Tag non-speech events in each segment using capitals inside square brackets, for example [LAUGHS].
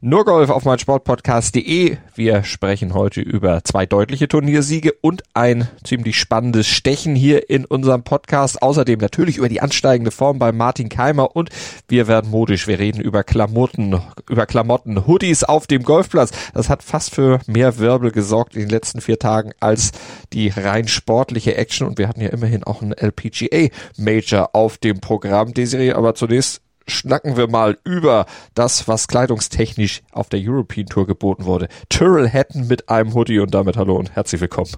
nur Golf auf meinsportpodcast.de. Wir sprechen heute über zwei deutliche Turniersiege und ein ziemlich spannendes Stechen hier in unserem Podcast. Außerdem natürlich über die ansteigende Form bei Martin Keimer und wir werden modisch. Wir reden über Klamotten, über Klamotten, Hoodies auf dem Golfplatz. Das hat fast für mehr Wirbel gesorgt in den letzten vier Tagen als die rein sportliche Action und wir hatten ja immerhin auch einen LPGA Major auf dem Programm. Desiree, aber zunächst schnacken wir mal über das, was kleidungstechnisch auf der European Tour geboten wurde. Tyrrell Hatton mit einem Hoodie und damit hallo und herzlich willkommen.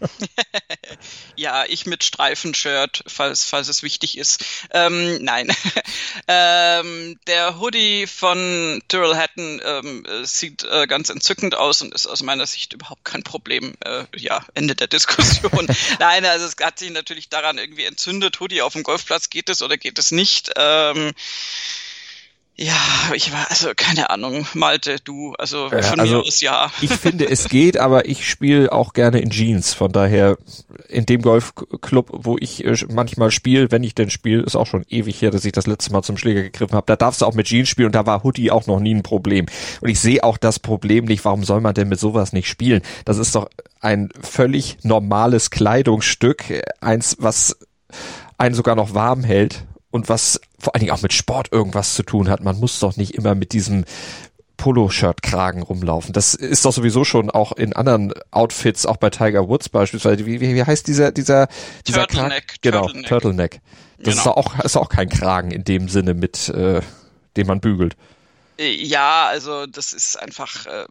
[LAUGHS] ja, ich mit Streifenshirt, falls, falls es wichtig ist. Ähm, nein. [LAUGHS] ähm, der Hoodie von Tyrrell Hatton ähm, sieht äh, ganz entzückend aus und ist aus meiner Sicht überhaupt kein Problem. Äh, ja, Ende der Diskussion. [LAUGHS] nein, also es hat sich natürlich daran irgendwie entzündet. Hoodie auf dem Golfplatz, geht es oder geht es nicht? Ähm, ja, ich war, also keine Ahnung, Malte, du, also ja, von also, mir aus ja. [LAUGHS] Ich finde, es geht, aber ich spiele auch gerne in Jeans. Von daher, in dem Golfclub, wo ich äh, manchmal spiele, wenn ich denn spiele, ist auch schon ewig her, dass ich das letzte Mal zum Schläger gegriffen habe. Da darfst du auch mit Jeans spielen und da war Hoodie auch noch nie ein Problem. Und ich sehe auch das Problem nicht, warum soll man denn mit sowas nicht spielen? Das ist doch ein völlig normales Kleidungsstück, eins, was einen sogar noch warm hält und was vor allen Dingen auch mit Sport irgendwas zu tun hat. Man muss doch nicht immer mit diesem Poloshirt-Kragen rumlaufen. Das ist doch sowieso schon auch in anderen Outfits, auch bei Tiger Woods beispielsweise. Wie, wie, wie heißt dieser, dieser, dieser Turtleneck. Kragen? Genau, Turtleneck. Turtleneck. Das genau. ist auch, ist auch kein Kragen in dem Sinne mit, äh, den man bügelt. Ja, also das ist einfach, äh,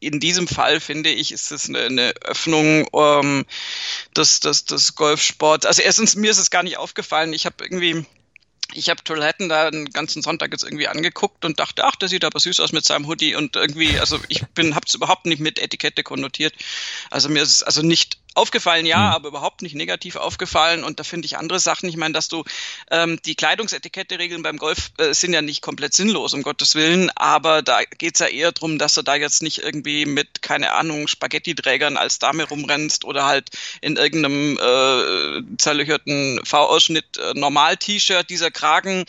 in diesem Fall finde ich, ist es eine, eine Öffnung ähm, des, des, des Golfsports. Also erstens, mir ist es gar nicht aufgefallen. Ich habe irgendwie ich habe Toiletten da den ganzen Sonntag jetzt irgendwie angeguckt und dachte, ach, der sieht aber süß aus mit seinem Hoodie und irgendwie, also ich bin, hab's überhaupt nicht mit Etikette konnotiert. Also mir ist es also nicht Aufgefallen ja, mhm. aber überhaupt nicht negativ aufgefallen. Und da finde ich andere Sachen. Ich meine, dass du ähm, die Kleidungsetikette-Regeln beim Golf äh, sind ja nicht komplett sinnlos, um Gottes Willen. Aber da geht's ja eher drum, dass du da jetzt nicht irgendwie mit, keine Ahnung, Spaghetti-Trägern als Dame rumrennst oder halt in irgendeinem äh, zerlöcherten V-Ausschnitt äh, Normal-T-Shirt. Dieser Kragen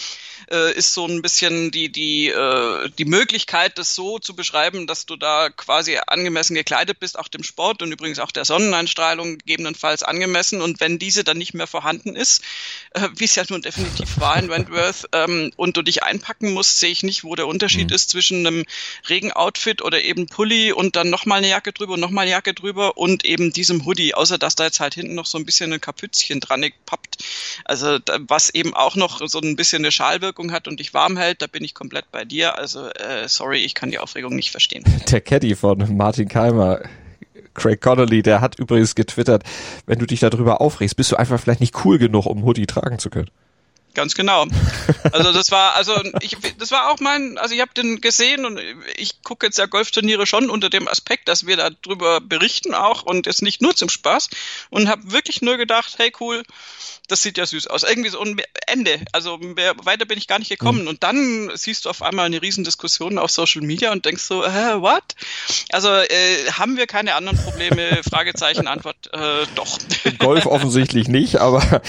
äh, ist so ein bisschen die, die, äh, die Möglichkeit, das so zu beschreiben, dass du da quasi angemessen gekleidet bist, auch dem Sport und übrigens auch der Sonneneinstrahlung gegebenenfalls angemessen. Und wenn diese dann nicht mehr vorhanden ist, äh, wie es ja nun definitiv war in Wentworth, ähm, und du dich einpacken musst, sehe ich nicht, wo der Unterschied mhm. ist zwischen einem Regenoutfit oder eben Pulli und dann nochmal eine Jacke drüber und nochmal eine Jacke drüber und eben diesem Hoodie, außer dass da jetzt halt hinten noch so ein bisschen ein Kapützchen dran gepappt. Also was eben auch noch so ein bisschen eine Schalwirkung Wirkung hat und dich warm hält, da bin ich komplett bei dir. Also äh, sorry, ich kann die Aufregung nicht verstehen. Der Caddy von Martin Keimer, Craig Connolly, der hat übrigens getwittert, wenn du dich darüber aufregst, bist du einfach vielleicht nicht cool genug, um Hoodie tragen zu können. Ganz genau. Also das war, also ich, das war auch mein, also ich habe den gesehen und ich gucke jetzt ja Golfturniere schon unter dem Aspekt, dass wir darüber berichten auch und es nicht nur zum Spaß und habe wirklich nur gedacht, hey cool, das sieht ja süß aus. Irgendwie so ein Ende. Also mehr, weiter bin ich gar nicht gekommen. Mhm. Und dann siehst du auf einmal eine Riesendiskussion auf Social Media und denkst so, äh, what? Also äh, haben wir keine anderen Probleme? [LAUGHS] Fragezeichen, Antwort, äh, doch. Golf offensichtlich nicht, aber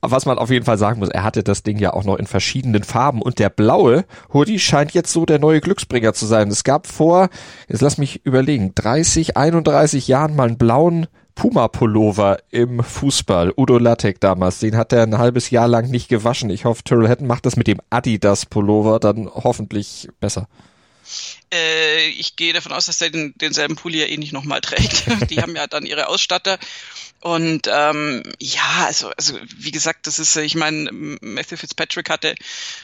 was man auf jeden Fall sagen muss, er hatte das Ding ja auch noch in verschiedenen Farben und der blaue Hoodie scheint jetzt so der neue Glücksbringer zu sein. Es gab vor, jetzt lass mich überlegen, 30, 31 Jahren mal einen blauen Puma-Pullover im Fußball. Udo Lattek damals, den hat er ein halbes Jahr lang nicht gewaschen. Ich hoffe, Tyrrell Hatton macht das mit dem Adidas-Pullover dann hoffentlich besser. Äh, ich gehe davon aus, dass er den, denselben Pulli ja eh nicht nochmal trägt. [LAUGHS] Die haben ja dann ihre Ausstatter. Und ähm, ja, also, also wie gesagt, das ist, ich meine, Matthew Fitzpatrick hatte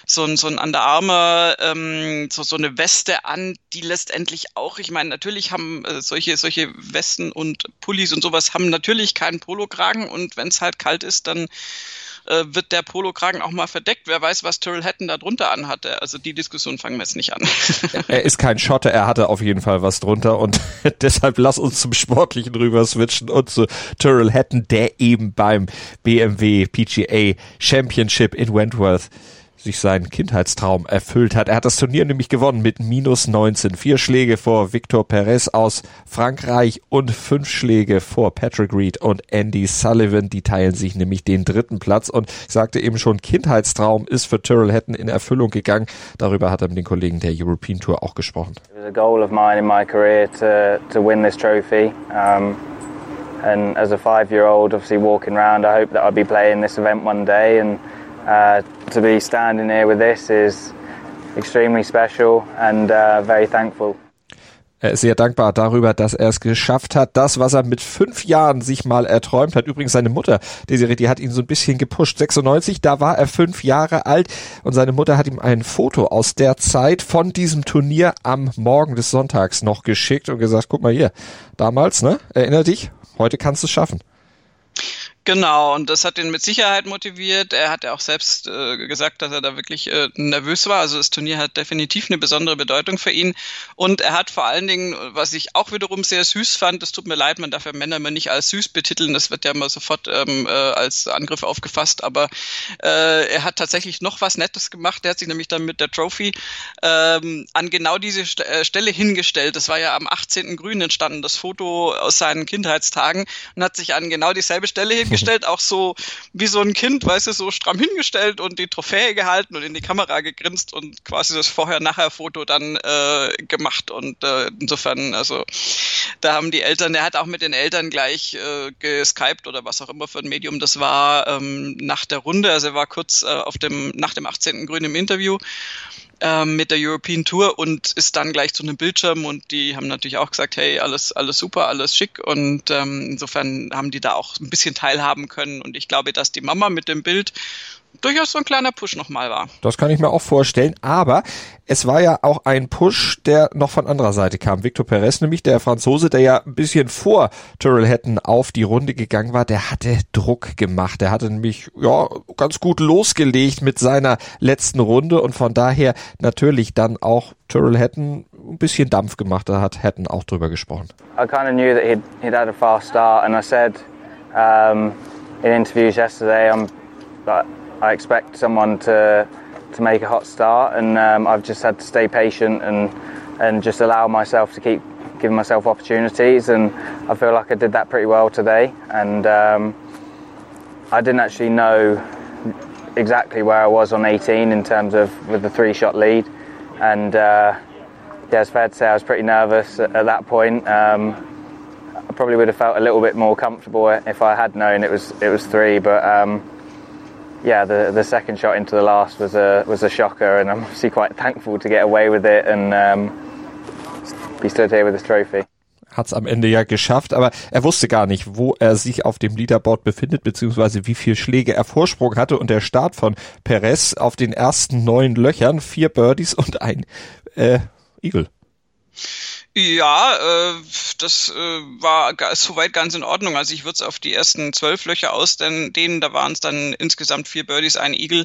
so ein, so ein Under Armour, ähm, so, so eine Weste an, die letztendlich auch, ich meine, natürlich haben äh, solche, solche Westen und Pullis und sowas haben natürlich keinen Polokragen und wenn es halt kalt ist, dann äh, wird der Polokragen auch mal verdeckt. Wer weiß, was Tyrrell Hatton da drunter anhatte. Also die Diskussion fangen wir jetzt nicht an. [LAUGHS] er ist kein Schotte, er hatte auf jeden Fall was drunter und [LAUGHS] deshalb lass uns zum Sportlichen rüber switchen und zu Tyrrell Hatton, der eben beim BMW PGA Championship in Wentworth sich seinen Kindheitstraum erfüllt hat. Er hat das Turnier nämlich gewonnen mit minus 19. Vier Schläge vor Victor Perez aus Frankreich und fünf Schläge vor Patrick Reed und Andy Sullivan. Die teilen sich nämlich den dritten Platz und ich sagte eben schon, Kindheitstraum ist für Tyrrell Hatton in Erfüllung gegangen. Darüber hat er mit den Kollegen der European Tour auch gesprochen. It was a goal of mine in trophy. Um, and as a five-year-old, obviously walking around, I hope that I'll be playing this event one day and uh, to be standing here with this is extremely special and uh, very thankful. Er ist sehr dankbar darüber, dass er es geschafft hat. Das, was er mit fünf Jahren sich mal erträumt hat. Übrigens seine Mutter, Desiree, die hat ihn so ein bisschen gepusht. 96, da war er fünf Jahre alt und seine Mutter hat ihm ein Foto aus der Zeit von diesem Turnier am Morgen des Sonntags noch geschickt und gesagt, guck mal hier, damals, ne? Erinner dich, heute kannst du es schaffen. Genau, und das hat ihn mit Sicherheit motiviert. Er hat ja auch selbst äh, gesagt, dass er da wirklich äh, nervös war. Also das Turnier hat definitiv eine besondere Bedeutung für ihn. Und er hat vor allen Dingen, was ich auch wiederum sehr süß fand, das tut mir leid, man darf ja Männer immer nicht als süß betiteln, das wird ja immer sofort ähm, äh, als Angriff aufgefasst, aber äh, er hat tatsächlich noch was Nettes gemacht. Er hat sich nämlich dann mit der Trophy ähm, an genau diese St äh, Stelle hingestellt. Das war ja am 18. Grün entstanden, das Foto aus seinen Kindheitstagen und hat sich an genau dieselbe Stelle hingestellt hingestellt, auch so wie so ein Kind, weißt du, so stramm hingestellt und die Trophäe gehalten und in die Kamera gegrinst und quasi das Vorher-Nachher-Foto dann äh, gemacht. Und äh, insofern, also da haben die Eltern, der hat auch mit den Eltern gleich äh, geskypt oder was auch immer für ein Medium das war, ähm, nach der Runde. Also er war kurz äh, auf dem, nach dem 18. Grün im Interview mit der European Tour und ist dann gleich zu einem Bildschirm und die haben natürlich auch gesagt, hey, alles, alles super, alles schick. Und ähm, insofern haben die da auch ein bisschen teilhaben können. Und ich glaube, dass die Mama mit dem Bild durchaus so ein kleiner Push nochmal war. Das kann ich mir auch vorstellen, aber es war ja auch ein Push, der noch von anderer Seite kam. Victor Perez, nämlich der Franzose, der ja ein bisschen vor Tyrrell Hatton auf die Runde gegangen war, der hatte Druck gemacht. Der hatte nämlich, ja, ganz gut losgelegt mit seiner letzten Runde und von daher natürlich dann auch Tyrrell Hatton ein bisschen Dampf gemacht. Da hat Hatton auch drüber gesprochen. I kind of knew that he'd, he'd had a fast start and I said um, in interviews yesterday, I'm, I expect someone to to make a hot start, and um, I've just had to stay patient and and just allow myself to keep giving myself opportunities, and I feel like I did that pretty well today. And um, I didn't actually know exactly where I was on 18 in terms of with the three shot lead, and uh, yeah, it's fair to say I was pretty nervous at, at that point. Um, I probably would have felt a little bit more comfortable if I had known it was it was three, but um, yeah, the the second shot into the last was a was a shocker, and I'm obviously quite thankful to get away with it and um, be stood here with this trophy. Hat's am Ende ja geschafft, aber er wusste gar nicht, wo er sich auf dem Leaderboard befindet, beziehungsweise wie viel Schläge er Vorsprung hatte. Und der Start von Perez auf den ersten neun Löchern, vier Birdies und ein äh, Eagle. Ja, äh, das äh, war soweit ganz in Ordnung. Also ich würde es auf die ersten zwölf Löcher ausdehnen. Da waren es dann insgesamt vier Birdies, ein Eagle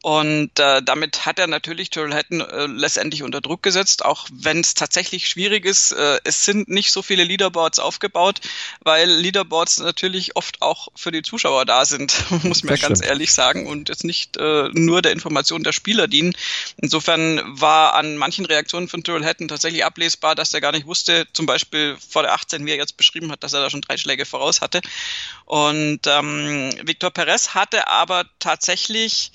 und äh, damit hat er natürlich Tyrrell Hatton äh, letztendlich unter Druck gesetzt, auch wenn es tatsächlich schwierig ist. Äh, es sind nicht so viele Leaderboards aufgebaut, weil Leaderboards natürlich oft auch für die Zuschauer da sind, [LAUGHS] muss man ganz ehrlich sagen, und jetzt nicht äh, nur der Information der Spieler dienen. Insofern war an manchen Reaktionen von Tyrrell Hatton tatsächlich ablesbar, dass er gar nicht wusste, zum Beispiel vor der 18, wie er jetzt beschrieben hat, dass er da schon drei Schläge voraus hatte. Und ähm, Victor Perez hatte aber tatsächlich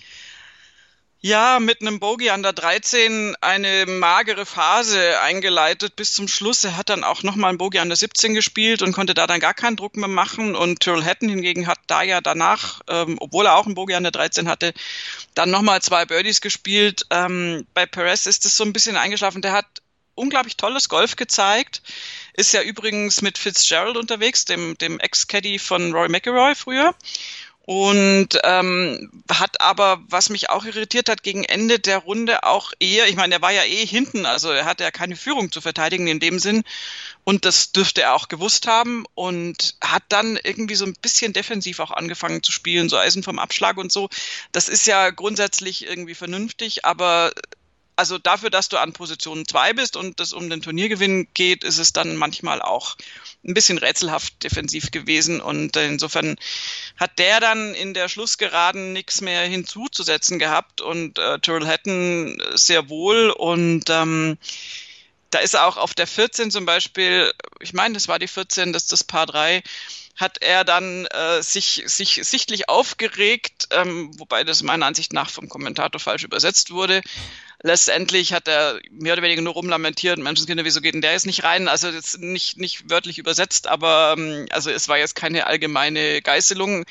ja, mit einem Bogey an der 13 eine magere Phase eingeleitet bis zum Schluss. Er hat dann auch nochmal einen Bogey an der 17 gespielt und konnte da dann gar keinen Druck mehr machen. Und Tyrrell Hatton hingegen hat da ja danach, ähm, obwohl er auch einen Bogey an der 13 hatte, dann nochmal zwei Birdies gespielt. Ähm, bei Perez ist es so ein bisschen eingeschlafen. Der hat unglaublich tolles Golf gezeigt. Ist ja übrigens mit Fitzgerald unterwegs, dem, dem Ex-Caddy von Roy McIlroy früher. Und ähm, hat aber, was mich auch irritiert hat, gegen Ende der Runde auch eher, ich meine, er war ja eh hinten, also er hatte ja keine Führung zu verteidigen in dem Sinn und das dürfte er auch gewusst haben und hat dann irgendwie so ein bisschen defensiv auch angefangen zu spielen, so Eisen vom Abschlag und so. Das ist ja grundsätzlich irgendwie vernünftig, aber also dafür, dass du an Position zwei bist und es um den Turniergewinn geht, ist es dann manchmal auch ein bisschen rätselhaft defensiv gewesen. Und insofern hat der dann in der Schlussgeraden nichts mehr hinzuzusetzen gehabt und äh, Tyrrell Hatton sehr wohl. Und ähm, da ist er auch auf der 14 zum Beispiel, ich meine, das war die 14, das ist das Paar 3, hat er dann äh, sich, sich sichtlich aufgeregt, ähm, wobei das meiner Ansicht nach vom Kommentator falsch übersetzt wurde, letztendlich hat er mehr oder weniger nur rumlamentiert, Menschenskinder, wieso geht denn der jetzt nicht rein? Also jetzt nicht, nicht wörtlich übersetzt, aber ähm, also es war jetzt keine allgemeine Geißelung.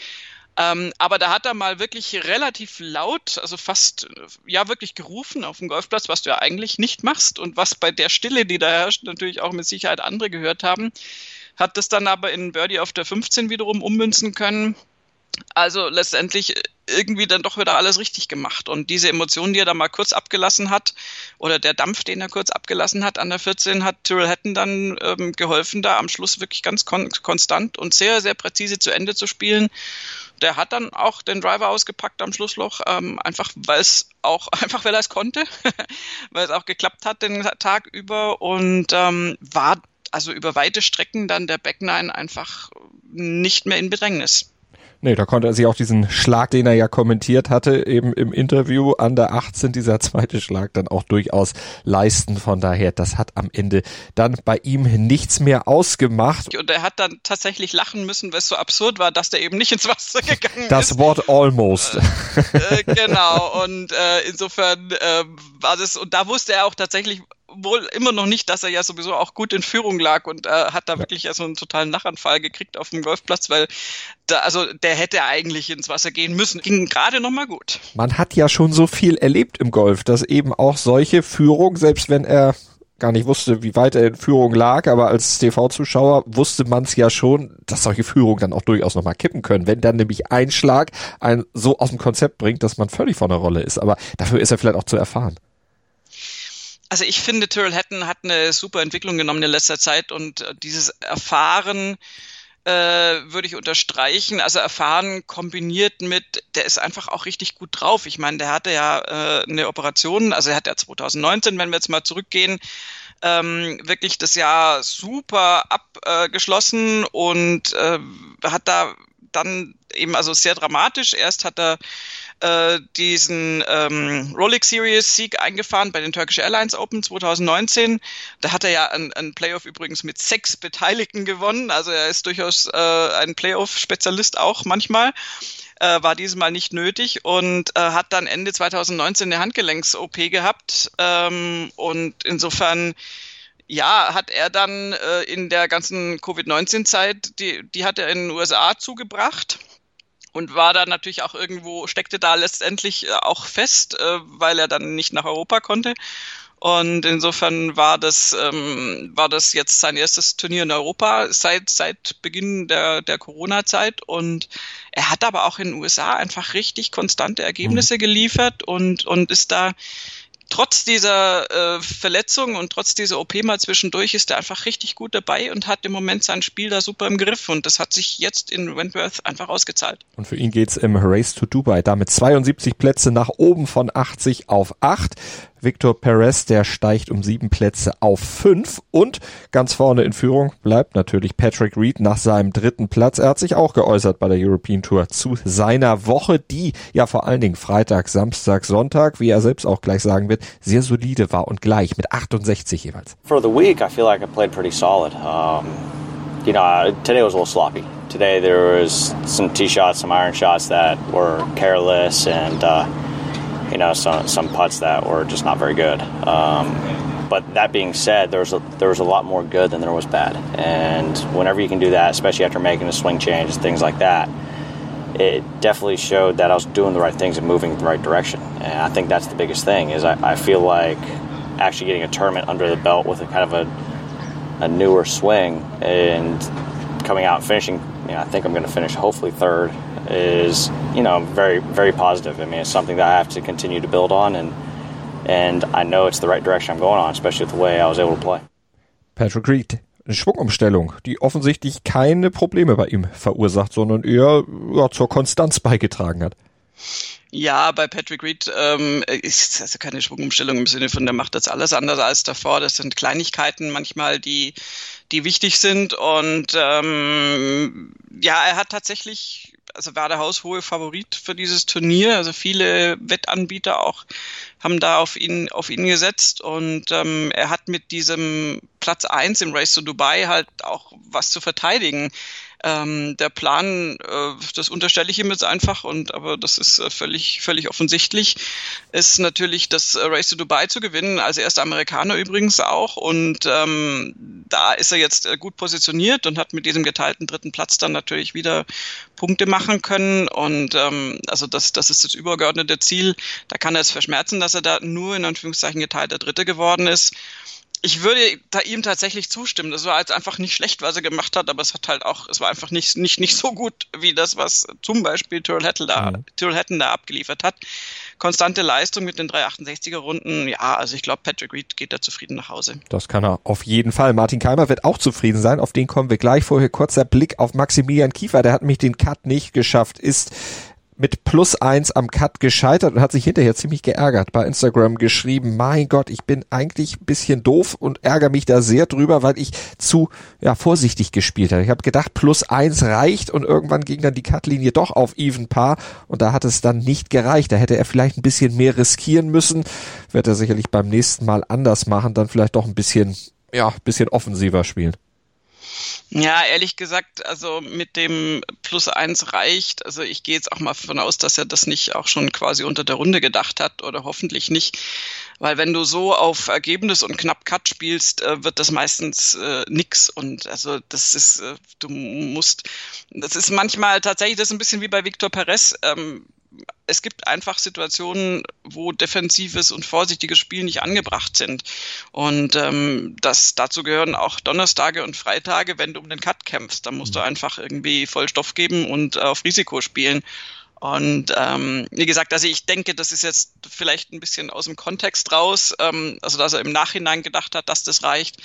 Ähm, aber da hat er mal wirklich relativ laut, also fast, ja, wirklich gerufen auf dem Golfplatz, was du ja eigentlich nicht machst und was bei der Stille, die da herrscht, natürlich auch mit Sicherheit andere gehört haben. Hat das dann aber in Birdie auf der 15 wiederum ummünzen können. Also letztendlich irgendwie dann doch wieder alles richtig gemacht. Und diese Emotionen, die er da mal kurz abgelassen hat, oder der Dampf, den er kurz abgelassen hat an der 14, hat Tyrrell Hatton dann ähm, geholfen, da am Schluss wirklich ganz kon konstant und sehr, sehr präzise zu Ende zu spielen. Der hat dann auch den Driver ausgepackt am Schlussloch, ähm, einfach weil es auch, [LAUGHS] einfach weil er es konnte, [LAUGHS] weil es auch geklappt hat den Tag über und ähm, war also über weite Strecken dann der Backnine einfach nicht mehr in Bedrängnis. Nee, da konnte er sich auch diesen Schlag, den er ja kommentiert hatte, eben im Interview an der 18, dieser zweite Schlag dann auch durchaus leisten. Von daher, das hat am Ende dann bei ihm nichts mehr ausgemacht. Und er hat dann tatsächlich lachen müssen, weil es so absurd war, dass der eben nicht ins Wasser [LAUGHS] gegangen das ist. Das Wort almost. Äh, äh, genau. Und äh, insofern äh, war das, und da wusste er auch tatsächlich, wohl immer noch nicht, dass er ja sowieso auch gut in Führung lag und äh, hat da ja. wirklich ja so einen totalen Nachanfall gekriegt auf dem Golfplatz, weil da, also der hätte eigentlich ins Wasser gehen müssen. Ging gerade noch mal gut. Man hat ja schon so viel erlebt im Golf, dass eben auch solche Führung, selbst wenn er gar nicht wusste, wie weit er in Führung lag, aber als TV-Zuschauer wusste man es ja schon, dass solche Führungen dann auch durchaus nochmal kippen können, wenn dann nämlich ein Schlag einen so aus dem Konzept bringt, dass man völlig von der Rolle ist. Aber dafür ist er vielleicht auch zu erfahren. Also ich finde, Tyrrell Hatton hat eine super Entwicklung genommen in letzter Zeit und äh, dieses Erfahren äh, würde ich unterstreichen. Also erfahren kombiniert mit, der ist einfach auch richtig gut drauf. Ich meine, der hatte ja äh, eine Operation, also er hat ja 2019, wenn wir jetzt mal zurückgehen, ähm, wirklich das Jahr super abgeschlossen und äh, hat da dann eben also sehr dramatisch. Erst hat er äh, diesen ähm, Rolex Series Sieg eingefahren bei den Turkish Airlines Open 2019. Da hat er ja ein, ein Playoff übrigens mit sechs Beteiligten gewonnen. Also er ist durchaus äh, ein Playoff-Spezialist auch manchmal. Äh, war dieses Mal nicht nötig und äh, hat dann Ende 2019 eine Handgelenks-OP gehabt. Ähm, und insofern ja, hat er dann äh, in der ganzen Covid-19-Zeit, die, die hat er in den USA zugebracht und war da natürlich auch irgendwo, steckte da letztendlich äh, auch fest, äh, weil er dann nicht nach Europa konnte. Und insofern war das, ähm, war das jetzt sein erstes Turnier in Europa seit, seit Beginn der, der Corona-Zeit. Und er hat aber auch in den USA einfach richtig konstante Ergebnisse mhm. geliefert und, und ist da trotz dieser äh, Verletzung und trotz dieser OP mal zwischendurch ist er einfach richtig gut dabei und hat im Moment sein Spiel da super im Griff und das hat sich jetzt in Wentworth einfach ausgezahlt. Und für ihn geht's im Race to Dubai damit 72 Plätze nach oben von 80 auf 8. Victor Perez, der steigt um sieben Plätze auf fünf und ganz vorne in Führung bleibt natürlich Patrick Reed nach seinem dritten Platz. Er hat sich auch geäußert bei der European Tour zu seiner Woche, die ja vor allen Dingen Freitag, Samstag, Sonntag, wie er selbst auch gleich sagen wird, sehr solide war und gleich mit 68 jeweils. For the week, I feel like I played pretty solid. Um, you know, today was a little sloppy. Today there was some tee shots, some iron shots that were careless and uh, you know, some some putts that were just not very good. Um, but that being said, there was a, there was a lot more good than there was bad. And whenever you can do that, especially after making a swing change, and things like that, it definitely showed that I was doing the right things and moving in the right direction. And I think that's the biggest thing is I, I feel like actually getting a tournament under the belt with a kind of a, a newer swing and coming out and finishing you know, I think I'm going to finish hopefully third is, you know, very, very positive. I mean, it's something that I have to continue to build on, and and I know it's the right direction I'm going on, especially with the way I was able to play. Patrick Reed, eine Schwungumstellung, die offensichtlich keine Probleme bei ihm verursacht, sondern eher ja, zur Konstanz beigetragen hat. Ja, bei Patrick Reed ähm, ist also keine Schwungumstellung im Sinne von, der macht das alles anders als davor. Das sind Kleinigkeiten manchmal, die, die wichtig sind. Und ähm, ja, er hat tatsächlich, also war der haushohe Favorit für dieses Turnier. Also viele Wettanbieter auch haben da auf ihn, auf ihn gesetzt. Und ähm, er hat mit diesem Platz eins im Race to Dubai halt auch was zu verteidigen. Ähm, der Plan, äh, das unterstelle ich ihm jetzt einfach, und aber das ist äh, völlig, völlig offensichtlich, ist natürlich das äh, Race to Dubai zu gewinnen, als erster Amerikaner übrigens auch. Und ähm, da ist er jetzt äh, gut positioniert und hat mit diesem geteilten dritten Platz dann natürlich wieder Punkte machen können. Und ähm, also das, das ist das übergeordnete Ziel. Da kann er es verschmerzen, dass er da nur in Anführungszeichen geteilter Dritte geworden ist ich würde da ihm tatsächlich zustimmen. Das war jetzt einfach nicht schlecht, was er gemacht hat, aber es hat halt auch, es war einfach nicht, nicht, nicht so gut wie das, was zum Beispiel Tyrrell Hatton da, mhm. Tyrrell Hatton da abgeliefert hat. Konstante Leistung mit den 368er Runden. Ja, also ich glaube, Patrick Reed geht da zufrieden nach Hause. Das kann er auf jeden Fall. Martin Keimer wird auch zufrieden sein. Auf den kommen wir gleich. Vorher kurzer Blick auf Maximilian Kiefer. Der hat mich den Cut nicht geschafft. Ist mit plus eins am Cut gescheitert und hat sich hinterher ziemlich geärgert. Bei Instagram geschrieben, mein Gott, ich bin eigentlich ein bisschen doof und ärgere mich da sehr drüber, weil ich zu ja, vorsichtig gespielt habe. Ich habe gedacht, plus eins reicht und irgendwann ging dann die Cutlinie doch auf Even Paar und da hat es dann nicht gereicht. Da hätte er vielleicht ein bisschen mehr riskieren müssen. Wird er sicherlich beim nächsten Mal anders machen, dann vielleicht doch ein bisschen, ja, bisschen offensiver spielen. Ja, ehrlich gesagt, also mit dem Plus eins reicht. Also ich gehe jetzt auch mal davon aus, dass er das nicht auch schon quasi unter der Runde gedacht hat oder hoffentlich nicht. Weil wenn du so auf Ergebnis und knapp Cut spielst, äh, wird das meistens äh, nix. Und also das ist, äh, du musst, das ist manchmal tatsächlich das ist ein bisschen wie bei Victor Perez. Ähm, es gibt einfach Situationen, wo defensives und vorsichtiges Spiel nicht angebracht sind. Und ähm, das, dazu gehören auch Donnerstage und Freitage, wenn du um den Cut kämpfst. Da musst du mhm. einfach irgendwie voll Stoff geben und äh, auf Risiko spielen. Und ähm, wie gesagt, also ich denke, das ist jetzt vielleicht ein bisschen aus dem Kontext raus, ähm, also dass er im Nachhinein gedacht hat, dass das reicht,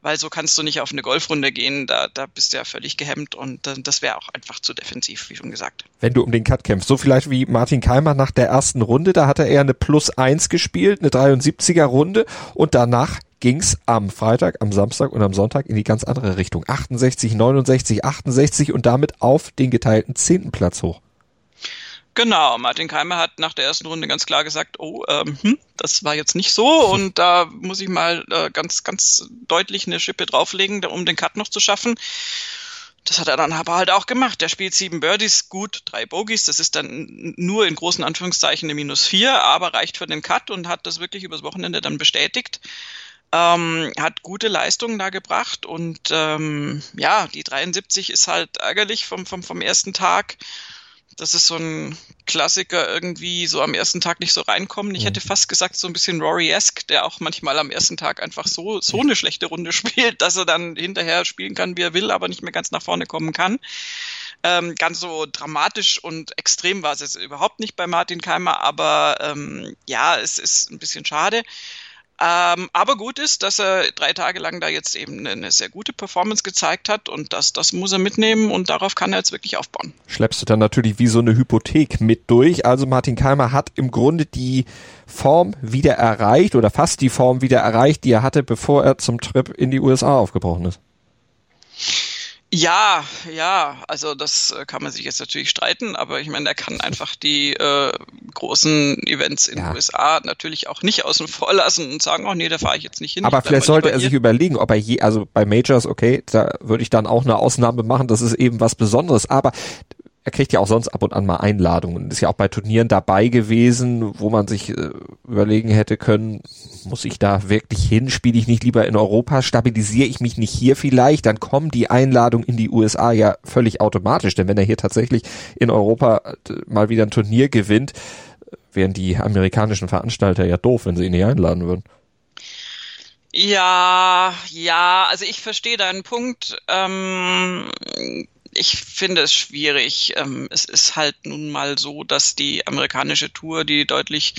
weil so kannst du nicht auf eine Golfrunde gehen, da, da bist du ja völlig gehemmt und äh, das wäre auch einfach zu defensiv, wie schon gesagt. Wenn du um den Cut kämpfst, so vielleicht wie Martin Keimer nach der ersten Runde, da hatte er eine Plus eins gespielt, eine 73er Runde und danach ging's am Freitag, am Samstag und am Sonntag in die ganz andere Richtung. 68, 69, 68 und damit auf den geteilten zehnten Platz hoch. Genau, Martin Keimer hat nach der ersten Runde ganz klar gesagt, oh, ähm, hm, das war jetzt nicht so [LAUGHS] und da muss ich mal äh, ganz, ganz deutlich eine Schippe drauflegen, um den Cut noch zu schaffen. Das hat er dann aber halt auch gemacht. Der spielt sieben Birdies, gut, drei Bogies. Das ist dann nur in großen Anführungszeichen eine Minus vier, aber reicht für den Cut und hat das wirklich übers Wochenende dann bestätigt. Ähm, hat gute Leistungen da gebracht und ähm, ja, die 73 ist halt ärgerlich vom, vom, vom ersten Tag das ist so ein Klassiker irgendwie so am ersten Tag nicht so reinkommen. Ich hätte fast gesagt, so ein bisschen Rory-esque, der auch manchmal am ersten Tag einfach so, so eine schlechte Runde [LAUGHS] spielt, dass er dann hinterher spielen kann, wie er will, aber nicht mehr ganz nach vorne kommen kann. Ähm, ganz so dramatisch und extrem war es jetzt überhaupt nicht bei Martin Keimer, aber ähm, ja, es ist ein bisschen schade. Ähm, aber gut ist, dass er drei Tage lang da jetzt eben eine sehr gute Performance gezeigt hat und das, das muss er mitnehmen und darauf kann er jetzt wirklich aufbauen. Schleppst du dann natürlich wie so eine Hypothek mit durch. Also Martin Keimer hat im Grunde die Form wieder erreicht oder fast die Form wieder erreicht, die er hatte, bevor er zum Trip in die USA aufgebrochen ist. Ja, ja, also das äh, kann man sich jetzt natürlich streiten, aber ich meine, er kann einfach die äh, großen Events in ja. den USA natürlich auch nicht außen vor lassen und sagen, oh nee, da fahre ich jetzt nicht hin. Aber vielleicht sollte er sich überlegen, ob er je, also bei Majors, okay, da würde ich dann auch eine Ausnahme machen, das ist eben was Besonderes, aber er kriegt ja auch sonst ab und an mal Einladungen. Ist ja auch bei Turnieren dabei gewesen, wo man sich äh, überlegen hätte können, muss ich da wirklich hin? Spiele ich nicht lieber in Europa? Stabilisiere ich mich nicht hier vielleicht? Dann kommen die Einladungen in die USA ja völlig automatisch. Denn wenn er hier tatsächlich in Europa äh, mal wieder ein Turnier gewinnt, wären die amerikanischen Veranstalter ja doof, wenn sie ihn nicht einladen würden. Ja, ja, also ich verstehe deinen Punkt. Ähm, ich finde es schwierig. Ähm, es ist halt nun mal so, dass die amerikanische Tour, die deutlich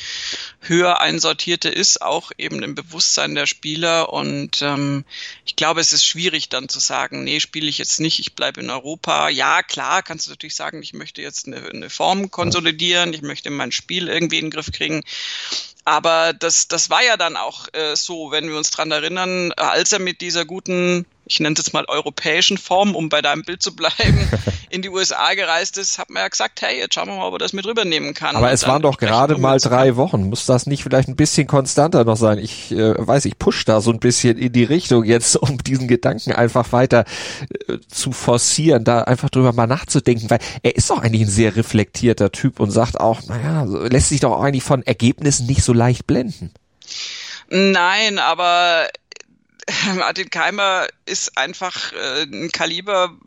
höher einsortierte ist, auch eben im Bewusstsein der Spieler. Und ähm, ich glaube, es ist schwierig dann zu sagen, nee, spiele ich jetzt nicht, ich bleibe in Europa. Ja, klar, kannst du natürlich sagen, ich möchte jetzt eine, eine Form konsolidieren, ich möchte mein Spiel irgendwie in den Griff kriegen. Aber das, das war ja dann auch äh, so, wenn wir uns dran erinnern, als er mit dieser guten ich nenne es jetzt mal europäischen Form, um bei deinem Bild zu bleiben, [LAUGHS] in die USA gereist ist, hat man ja gesagt, hey, jetzt schauen wir mal, ob er das mit rübernehmen kann. Aber es waren doch gerade mal drei Wochen. Muss das nicht vielleicht ein bisschen konstanter noch sein? Ich äh, weiß, ich push da so ein bisschen in die Richtung jetzt, [LAUGHS] um diesen Gedanken einfach weiter äh, zu forcieren, da einfach drüber mal nachzudenken, weil er ist doch eigentlich ein sehr reflektierter Typ und sagt auch, naja, lässt sich doch eigentlich von Ergebnissen nicht so leicht blenden. Nein, aber [LAUGHS] Martin Keimer ist einfach äh, ein Kaliber,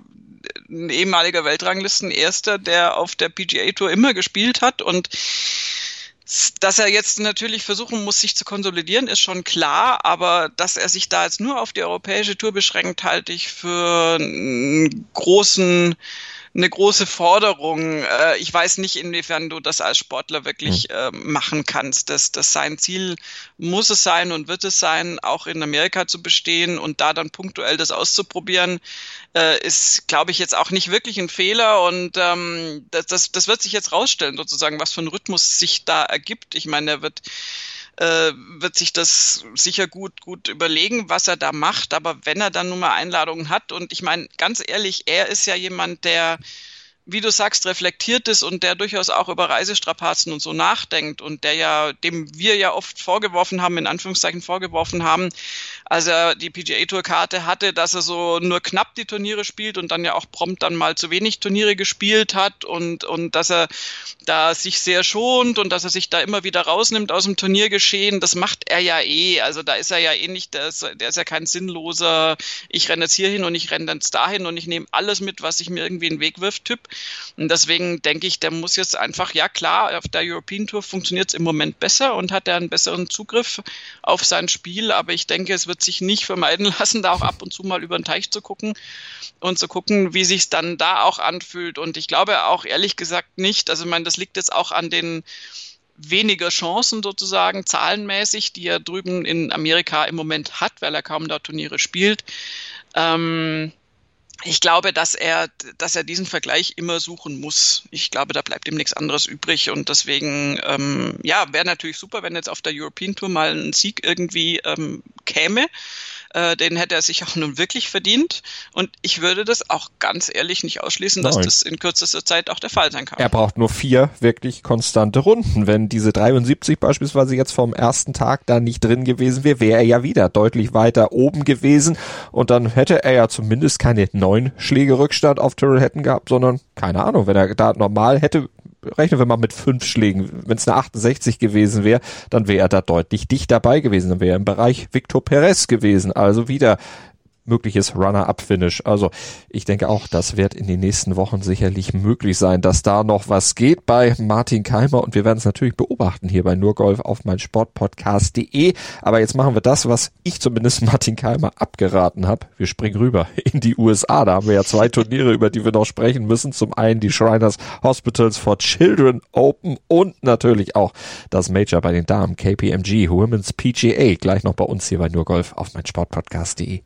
ein ehemaliger Weltranglisten-Erster, der auf der PGA Tour immer gespielt hat. Und dass er jetzt natürlich versuchen muss, sich zu konsolidieren, ist schon klar, aber dass er sich da jetzt nur auf die europäische Tour beschränkt, halte ich für einen großen eine große Forderung. Äh, ich weiß nicht, inwiefern du das als Sportler wirklich äh, machen kannst. Das, das sein Ziel muss es sein und wird es sein, auch in Amerika zu bestehen und da dann punktuell das auszuprobieren, äh, ist, glaube ich, jetzt auch nicht wirklich ein Fehler und ähm, das, das, das wird sich jetzt rausstellen, sozusagen, was für ein Rhythmus sich da ergibt. Ich meine, er wird äh, wird sich das sicher gut, gut überlegen, was er da macht. Aber wenn er dann nun mal Einladungen hat, und ich meine, ganz ehrlich, er ist ja jemand, der wie du sagst, reflektiert ist und der durchaus auch über Reisestrapazen und so nachdenkt und der ja, dem wir ja oft vorgeworfen haben, in Anführungszeichen vorgeworfen haben, als er die PGA Tour Karte hatte, dass er so nur knapp die Turniere spielt und dann ja auch prompt dann mal zu wenig Turniere gespielt hat und, und dass er da sich sehr schont und dass er sich da immer wieder rausnimmt aus dem Turniergeschehen. Das macht er ja eh. Also da ist er ja eh nicht, der ist, der ist ja kein sinnloser, ich renne jetzt hier hin und ich renne jetzt dahin und ich nehme alles mit, was sich mir irgendwie in den Weg wirft, Typ. Und deswegen denke ich, der muss jetzt einfach, ja klar, auf der European Tour funktioniert es im Moment besser und hat er einen besseren Zugriff auf sein Spiel, aber ich denke, es wird sich nicht vermeiden lassen, da auch ab und zu mal über den Teich zu gucken und zu gucken, wie sich dann da auch anfühlt. Und ich glaube auch ehrlich gesagt nicht, also ich meine, das liegt jetzt auch an den weniger Chancen sozusagen zahlenmäßig, die er drüben in Amerika im Moment hat, weil er kaum da Turniere spielt. Ähm, ich glaube, dass er, dass er diesen Vergleich immer suchen muss. Ich glaube, da bleibt ihm nichts anderes übrig und deswegen, ähm, ja, wäre natürlich super, wenn jetzt auf der European Tour mal ein Sieg irgendwie ähm, käme. Äh, den hätte er sich auch nun wirklich verdient. Und ich würde das auch ganz ehrlich nicht ausschließen, dass Nein. das in kürzester Zeit auch der Fall sein kann. Er braucht nur vier wirklich konstante Runden. Wenn diese 73 beispielsweise jetzt vom ersten Tag da nicht drin gewesen wäre, wäre er ja wieder deutlich weiter oben gewesen. Und dann hätte er ja zumindest keine neun Schläge Rückstand auf Tyrrell Hatton gehabt, sondern keine Ahnung, wenn er da normal hätte rechnen wir mal mit fünf Schlägen. Wenn es eine 68 gewesen wäre, dann wäre er da deutlich dicht dabei gewesen. Dann wäre er im Bereich Victor Perez gewesen. Also wieder mögliches Runner-up-Finish. Also ich denke auch, das wird in den nächsten Wochen sicherlich möglich sein, dass da noch was geht bei Martin Keimer und wir werden es natürlich beobachten hier bei Nurgolf auf mein Sportpodcast.de. Aber jetzt machen wir das, was ich zumindest Martin Keimer abgeraten habe. Wir springen rüber [LAUGHS] in die USA. Da haben wir ja zwei Turniere, über die wir noch sprechen müssen. Zum einen die Shriners Hospitals for Children Open und natürlich auch das Major bei den Damen KPMG Women's PGA. Gleich noch bei uns hier bei Nurgolf auf mein Sportpodcast.de.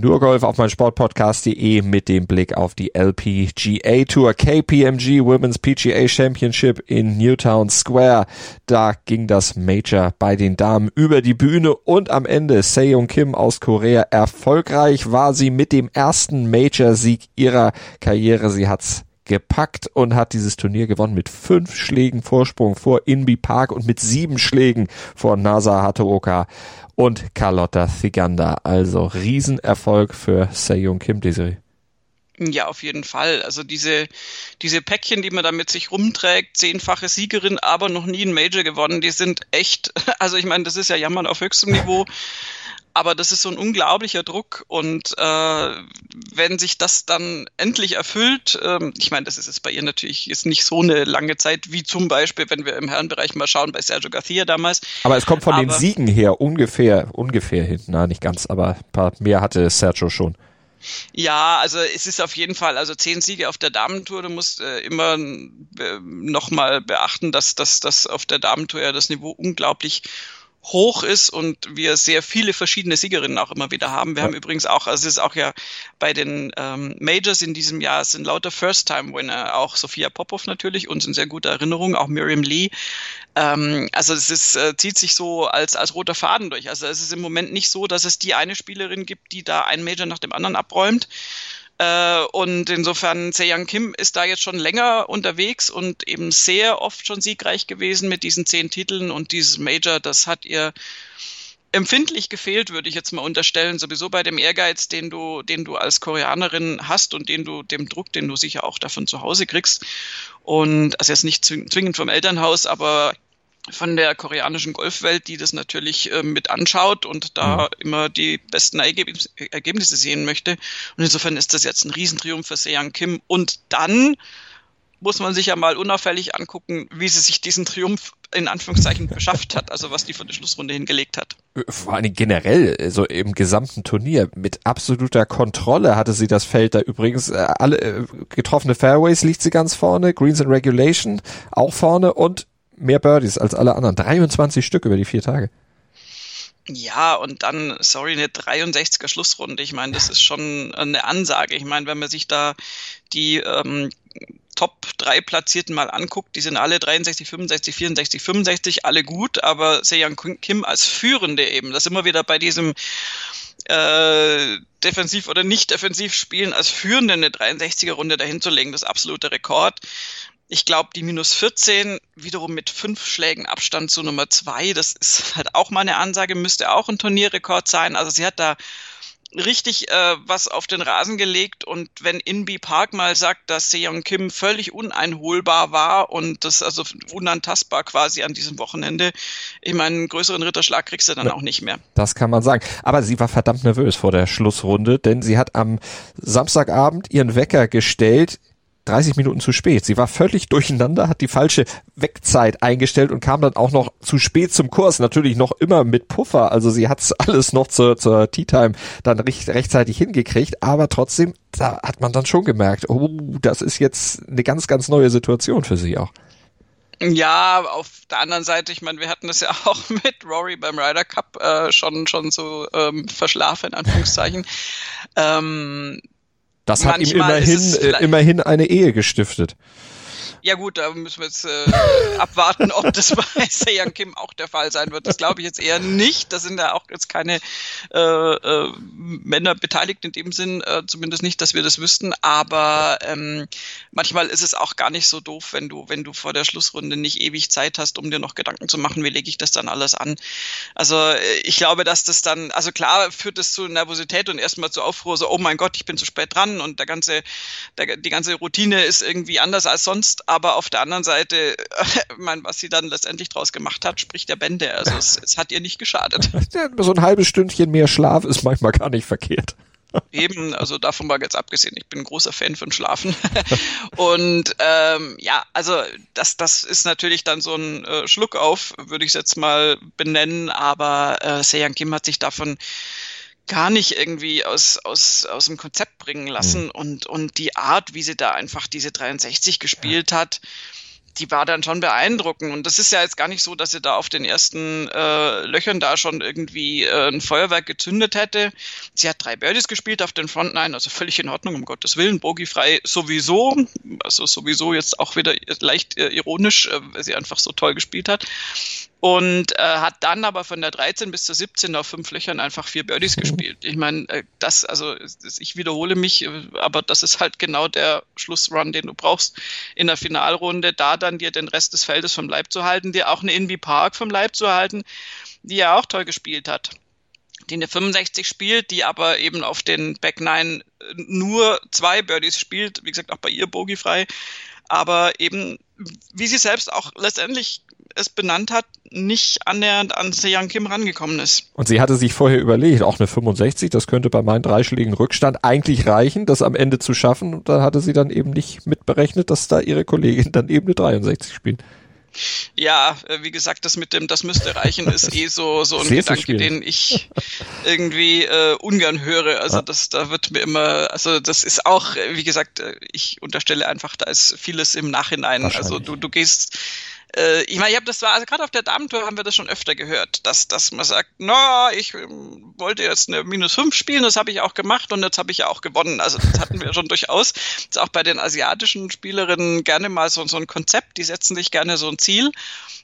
Nur Golf auf mein Sportpodcast.de mit dem Blick auf die LPGA Tour KPMG Women's PGA Championship in Newtown Square. Da ging das Major bei den Damen über die Bühne und am Ende Seong Kim aus Korea. Erfolgreich war sie mit dem ersten Major-Sieg ihrer Karriere. Sie hat's gepackt und hat dieses Turnier gewonnen mit fünf Schlägen Vorsprung vor Inby Park und mit sieben Schlägen vor Nasa Hatooka und Carlotta Thiganda. Also Riesenerfolg für Sejong Kim Desiree. Ja, auf jeden Fall. Also diese, diese Päckchen, die man da mit sich rumträgt, zehnfache Siegerin, aber noch nie ein Major gewonnen, die sind echt, [LAUGHS] also ich meine, das ist ja Jammern auf höchstem Niveau. Aber das ist so ein unglaublicher Druck und äh, wenn sich das dann endlich erfüllt, ähm, ich meine, das ist jetzt bei ihr natürlich jetzt nicht so eine lange Zeit wie zum Beispiel, wenn wir im Herrenbereich mal schauen bei Sergio Garcia damals. Aber es kommt von aber, den Siegen her ungefähr, ungefähr hinten, na nicht ganz, aber ein paar mehr hatte Sergio schon. Ja, also es ist auf jeden Fall, also zehn Siege auf der Damentour, du musst äh, immer äh, nochmal beachten, dass, dass auf der Damentour ja das Niveau unglaublich hoch ist und wir sehr viele verschiedene Siegerinnen auch immer wieder haben. Wir ja. haben übrigens auch, also es ist auch ja bei den ähm, Majors in diesem Jahr, es sind lauter First-Time-Winner, auch Sophia Popov natürlich, uns in sehr guter Erinnerung, auch Miriam Lee. Ähm, also es ist, äh, zieht sich so als, als roter Faden durch. Also es ist im Moment nicht so, dass es die eine Spielerin gibt, die da ein Major nach dem anderen abräumt, äh, und insofern, Sejang Kim ist da jetzt schon länger unterwegs und eben sehr oft schon siegreich gewesen mit diesen zehn Titeln und dieses Major, das hat ihr empfindlich gefehlt, würde ich jetzt mal unterstellen, sowieso bei dem Ehrgeiz, den du, den du als Koreanerin hast und den du, dem Druck, den du sicher auch davon zu Hause kriegst. Und also jetzt nicht zwingend vom Elternhaus, aber von der koreanischen Golfwelt, die das natürlich äh, mit anschaut und da mhm. immer die besten Ergebnis Ergebnisse sehen möchte. Und insofern ist das jetzt ein Riesentriumph für Seang Kim. Und dann muss man sich ja mal unauffällig angucken, wie sie sich diesen Triumph in Anführungszeichen [LAUGHS] beschafft hat, also was die von der Schlussrunde hingelegt hat. Vor allem generell, so im gesamten Turnier, mit absoluter Kontrolle hatte sie das Feld da übrigens. Äh, alle äh, getroffene Fairways liegt sie ganz vorne, Greens and Regulation auch vorne und mehr Birdies als alle anderen. 23 Stück über die vier Tage. Ja, und dann, sorry, eine 63er Schlussrunde. Ich meine, das ist schon eine Ansage. Ich meine, wenn man sich da die ähm, Top 3 Platzierten mal anguckt, die sind alle 63, 65, 64, 65, alle gut, aber Sejang Kim als Führende eben, das immer wieder bei diesem äh, defensiv oder nicht defensiv spielen als Führende eine 63er Runde dahin zu legen, das absolute Rekord. Ich glaube, die minus 14 wiederum mit fünf Schlägen Abstand zu Nummer zwei, das ist [LAUGHS] halt auch mal eine Ansage, müsste auch ein Turnierrekord sein. Also sie hat da richtig äh, was auf den Rasen gelegt und wenn Inby Park mal sagt, dass Seong Kim völlig uneinholbar war und das also unantastbar quasi an diesem Wochenende, ich meine, einen größeren Ritterschlag kriegst du dann auch nicht mehr. Das kann man sagen. Aber sie war verdammt nervös vor der Schlussrunde, denn sie hat am Samstagabend ihren Wecker gestellt 30 Minuten zu spät. Sie war völlig durcheinander, hat die falsche Wegzeit eingestellt und kam dann auch noch zu spät zum Kurs. Natürlich noch immer mit Puffer. Also sie hat's [LAUGHS] alles noch zur, zur Tea Time dann recht, rechtzeitig hingekriegt. Aber trotzdem, da hat man dann schon gemerkt, oh, das ist jetzt eine ganz, ganz neue Situation für sie auch. Ja, auf der anderen Seite, ich meine, wir hatten das ja [LAUGHS] auch mit Rory beim Ryder Cup äh, schon schon so ähm, verschlafen in Anführungszeichen. [LAUGHS] ähm, das hat ihm immerhin, äh, immerhin eine Ehe gestiftet. Ja gut, da müssen wir jetzt äh, [LAUGHS] abwarten, ob das bei [LAUGHS] Sejang Kim auch der Fall sein wird. Das glaube ich jetzt eher nicht. Da sind ja auch jetzt keine äh, äh, Männer beteiligt in dem Sinn, äh, zumindest nicht, dass wir das wüssten. Aber ähm, manchmal ist es auch gar nicht so doof, wenn du, wenn du vor der Schlussrunde nicht ewig Zeit hast, um dir noch Gedanken zu machen, wie lege ich das dann alles an. Also äh, ich glaube, dass das dann, also klar führt das zu Nervosität und erstmal zu Aufruhr, so, oh mein Gott, ich bin zu spät dran und der ganze, der, die ganze Routine ist irgendwie anders als sonst aber auf der anderen Seite, [LAUGHS] ich meine, was sie dann letztendlich draus gemacht hat, spricht der Bände. Also es, es hat ihr nicht geschadet. [LAUGHS] So ein halbes Stündchen mehr Schlaf ist manchmal gar nicht verkehrt. [LAUGHS] Eben, also davon war jetzt abgesehen, ich bin ein großer Fan von Schlafen. und ähm, ja, also das, das ist natürlich dann so ein äh, Schluck auf, würde ich es jetzt mal benennen, aber äh, Sejang Kim hat sich davon gar nicht irgendwie aus, aus, aus dem Konzept bringen lassen mhm. und, und die Art, wie sie da einfach diese 63 gespielt ja. hat, die war dann schon beeindruckend. Und das ist ja jetzt gar nicht so, dass sie da auf den ersten äh, Löchern da schon irgendwie äh, ein Feuerwerk gezündet hätte. Sie hat drei Birdies gespielt auf den Front Nine, also völlig in Ordnung, um Gottes Willen. Bogiefrei sowieso, also sowieso jetzt auch wieder leicht äh, ironisch, äh, weil sie einfach so toll gespielt hat und äh, hat dann aber von der 13 bis zur 17 auf fünf Löchern einfach vier Birdies mhm. gespielt. Ich meine, äh, das, also ich wiederhole mich, äh, aber das ist halt genau der Schlussrun, den du brauchst in der Finalrunde, da dann dir den Rest des Feldes vom Leib zu halten, dir auch eine Inby Park vom Leib zu halten, die ja auch toll gespielt hat die eine 65 spielt, die aber eben auf den Back 9 nur zwei Birdies spielt, wie gesagt auch bei ihr bogiefrei, aber eben, wie sie selbst auch letztendlich es benannt hat, nicht annähernd an Sejang Kim rangekommen ist. Und sie hatte sich vorher überlegt, auch eine 65, das könnte bei meinem dreischlägigen Rückstand eigentlich reichen, das am Ende zu schaffen. Und da hatte sie dann eben nicht mitberechnet, dass da ihre Kollegin dann eben eine 63 spielt. Ja, äh, wie gesagt, das mit dem, das müsste reichen, ist eh so, so ein Sehr Gedanke, den ich irgendwie äh, ungern höre. Also das, da wird mir immer, also das ist auch, äh, wie gesagt, äh, ich unterstelle einfach, da ist vieles im Nachhinein. Also du, du gehst äh, ich meine, ich habe das war, also gerade auf der Damentour haben wir das schon öfter gehört, dass, dass man sagt, na, ich ähm, wollte jetzt eine minus 5 spielen, das habe ich auch gemacht und jetzt habe ich ja auch gewonnen. Also das hatten wir [LAUGHS] schon durchaus. Das ist auch bei den asiatischen Spielerinnen gerne mal so, so ein Konzept, die setzen sich gerne so ein Ziel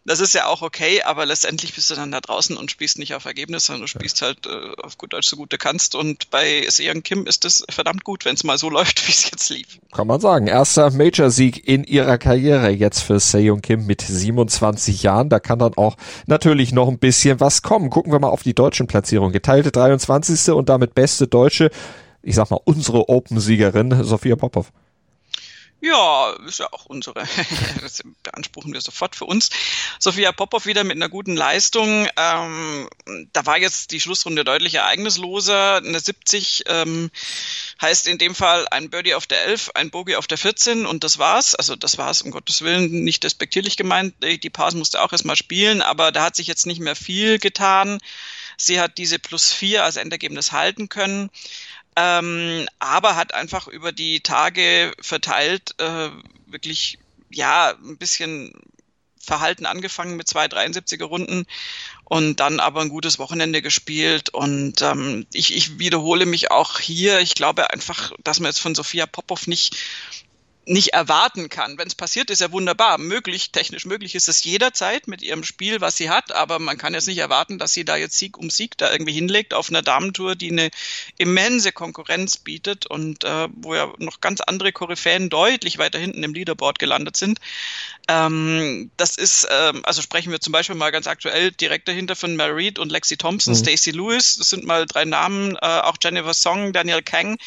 das ist ja auch okay, aber letztendlich bist du dann da draußen und spielst nicht auf Ergebnis, sondern du spielst halt äh, auf gut Deutsch so gut du kannst. Und bei Sean Kim ist es verdammt gut, wenn es mal so [LAUGHS] läuft, wie es jetzt lief. Kann man sagen. Erster Major-Sieg in ihrer Karriere jetzt für Seon Kim mit 27 Jahren. Da kann dann auch natürlich noch ein bisschen was kommen. Gucken wir mal auf die deutschen Platzierungen. Geteilte 23. und damit beste Deutsche. Ich sag mal, unsere Open-Siegerin Sophia Popov. Ja, ist ja auch unsere. [LAUGHS] das beanspruchen wir sofort für uns. Sophia Popov wieder mit einer guten Leistung. Ähm, da war jetzt die Schlussrunde deutlich ereignisloser. Eine 70 ähm, heißt in dem Fall ein Birdie auf der 11, ein Bogey auf der 14 und das war's. Also das war's, um Gottes Willen, nicht despektierlich gemeint. Die Pars musste auch erstmal spielen, aber da hat sich jetzt nicht mehr viel getan. Sie hat diese plus 4 als Endergebnis halten können ähm, aber hat einfach über die Tage verteilt äh, wirklich ja ein bisschen verhalten angefangen mit zwei 73er Runden und dann aber ein gutes Wochenende gespielt und ähm, ich, ich wiederhole mich auch hier. Ich glaube einfach, dass man jetzt von Sophia Popov nicht nicht erwarten kann. Wenn es passiert, ist ja wunderbar. Möglich, technisch möglich ist es jederzeit mit ihrem Spiel, was sie hat, aber man kann jetzt nicht erwarten, dass sie da jetzt Sieg um Sieg da irgendwie hinlegt auf einer Damentour, die eine immense Konkurrenz bietet und äh, wo ja noch ganz andere Koryphäen deutlich weiter hinten im Leaderboard gelandet sind. Ähm, das ist, ähm, also sprechen wir zum Beispiel mal ganz aktuell direkt dahinter von Mary Reed und Lexi Thompson, mhm. Stacey Lewis, das sind mal drei Namen, äh, auch Jennifer Song, Daniel Kang,